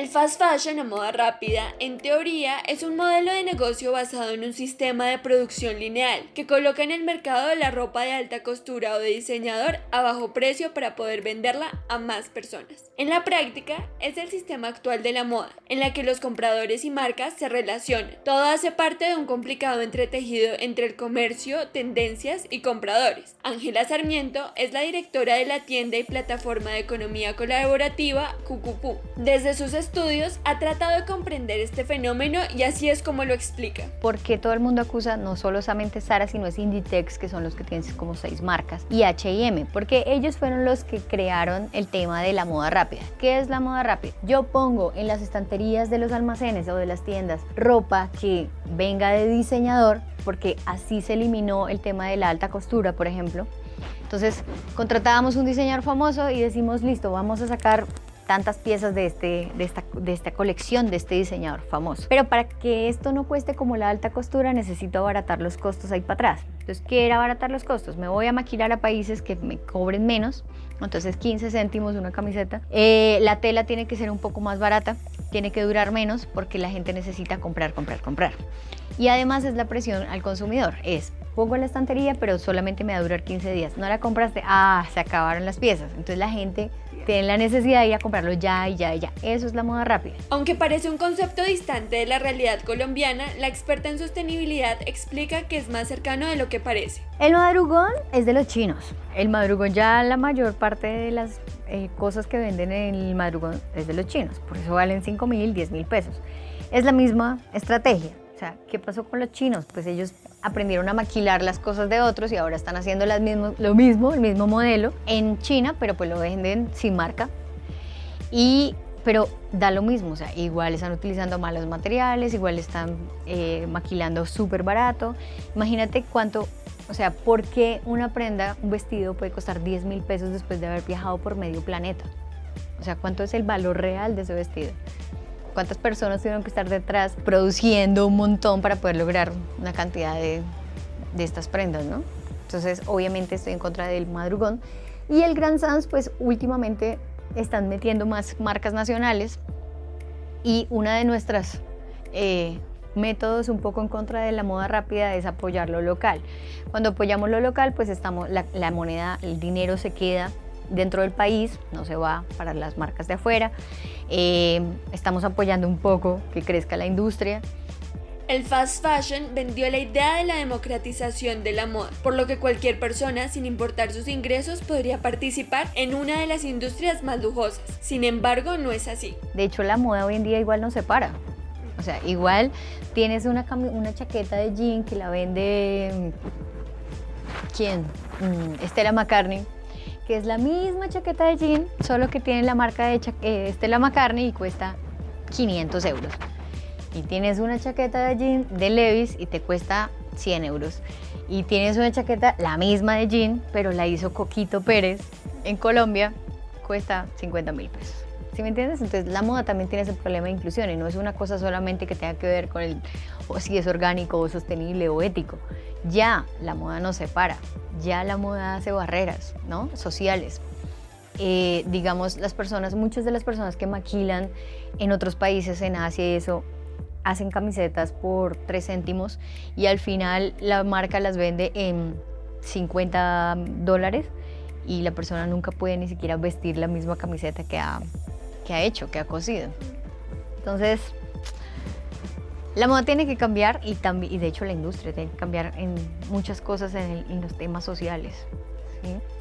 El fast fashion o moda rápida, en teoría, es un modelo de negocio basado en un sistema de producción lineal que coloca en el mercado la ropa de alta costura o de diseñador a bajo precio para poder venderla a más personas. En la práctica, es el sistema actual de la moda, en la que los compradores y marcas se relacionan. Todo hace parte de un complicado entretejido entre el comercio, tendencias y compradores. Ángela Sarmiento es la directora de la tienda y plataforma de economía colaborativa Cucupú. Desde sus ha tratado de comprender este fenómeno y así es como lo explica. Porque todo el mundo acusa no solamente Sara, sino es Inditex, que son los que tienen como seis marcas, y H&M, porque ellos fueron los que crearon el tema de la moda rápida. ¿Qué es la moda rápida? Yo pongo en las estanterías de los almacenes o de las tiendas ropa que venga de diseñador, porque así se eliminó el tema de la alta costura, por ejemplo. Entonces contratábamos un diseñador famoso y decimos, listo, vamos a sacar tantas piezas de, este, de, esta, de esta colección de este diseñador famoso. Pero para que esto no cueste como la alta costura, necesito abaratar los costos ahí para atrás. Entonces, ¿qué era abaratar los costos? Me voy a maquilar a países que me cobren menos, entonces 15 céntimos una camiseta. Eh, la tela tiene que ser un poco más barata, tiene que durar menos porque la gente necesita comprar, comprar, comprar. Y además es la presión al consumidor, es pongo en la estantería, pero solamente me va a durar 15 días. No la compraste, ah, se acabaron las piezas. Entonces la gente tienen la necesidad de ir a comprarlo ya y ya y ya. Eso es la moda rápida. Aunque parece un concepto distante de la realidad colombiana, la experta en sostenibilidad explica que es más cercano de lo que parece. El madrugón es de los chinos. El madrugón ya la mayor parte de las eh, cosas que venden en el madrugón es de los chinos. Por eso valen 5 mil, 10 mil pesos. Es la misma estrategia. O sea, ¿qué pasó con los chinos? Pues ellos aprendieron a maquilar las cosas de otros y ahora están haciendo lo mismo, el mismo modelo en China, pero pues lo venden sin marca. Y, pero da lo mismo, o sea, igual están utilizando malos materiales, igual están eh, maquilando súper barato. Imagínate cuánto, o sea, ¿por qué una prenda, un vestido puede costar 10 mil pesos después de haber viajado por medio planeta? O sea, ¿cuánto es el valor real de ese vestido? Cuántas personas tuvieron que estar detrás produciendo un montón para poder lograr una cantidad de, de estas prendas, ¿no? Entonces, obviamente estoy en contra del madrugón. Y el Grand Sans, pues últimamente están metiendo más marcas nacionales y una de nuestras eh, métodos un poco en contra de la moda rápida es apoyar lo local. Cuando apoyamos lo local, pues estamos, la, la moneda, el dinero se queda dentro del país, no se va para las marcas de afuera. Eh, estamos apoyando un poco que crezca la industria. El fast fashion vendió la idea de la democratización de la moda, por lo que cualquier persona, sin importar sus ingresos, podría participar en una de las industrias más lujosas. Sin embargo, no es así. De hecho, la moda hoy en día igual no se para. O sea, igual tienes una, una chaqueta de jean que la vende... ¿Quién? Mm, Estela McCartney que es la misma chaqueta de jean, solo que tiene la marca de eh, Stella McCartney y cuesta 500 euros. Y tienes una chaqueta de jean de Levis y te cuesta 100 euros. Y tienes una chaqueta, la misma de jean, pero la hizo Coquito Pérez en Colombia, cuesta 50 mil pesos. ¿Sí me entiendes? Entonces la moda también tiene ese problema de inclusión y no es una cosa solamente que tenga que ver con el o si es orgánico o sostenible o ético. Ya la moda no se para, ya la moda hace barreras ¿no? sociales. Eh, digamos, las personas, muchas de las personas que maquilan en otros países, en Asia y eso, hacen camisetas por 3 céntimos y al final la marca las vende en 50 dólares y la persona nunca puede ni siquiera vestir la misma camiseta que ha, que ha hecho, que ha cosido. Entonces, la moda tiene que cambiar y, y de hecho la industria tiene que cambiar en muchas cosas en, los temas sociales.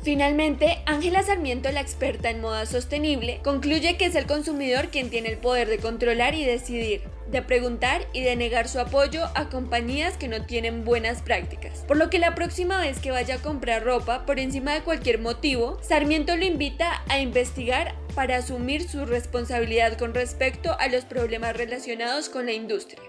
Finalmente, Ángela Sarmiento, la experta en moda sostenible, concluye que es el consumidor quien tiene el poder de controlar y decidir, de preguntar y de negar su apoyo a compañías que no tienen buenas prácticas. Por lo que la próxima vez que vaya a comprar ropa, por encima de cualquier motivo, Sarmiento lo invita a investigar para asumir su responsabilidad con respecto a los problemas relacionados con la industria.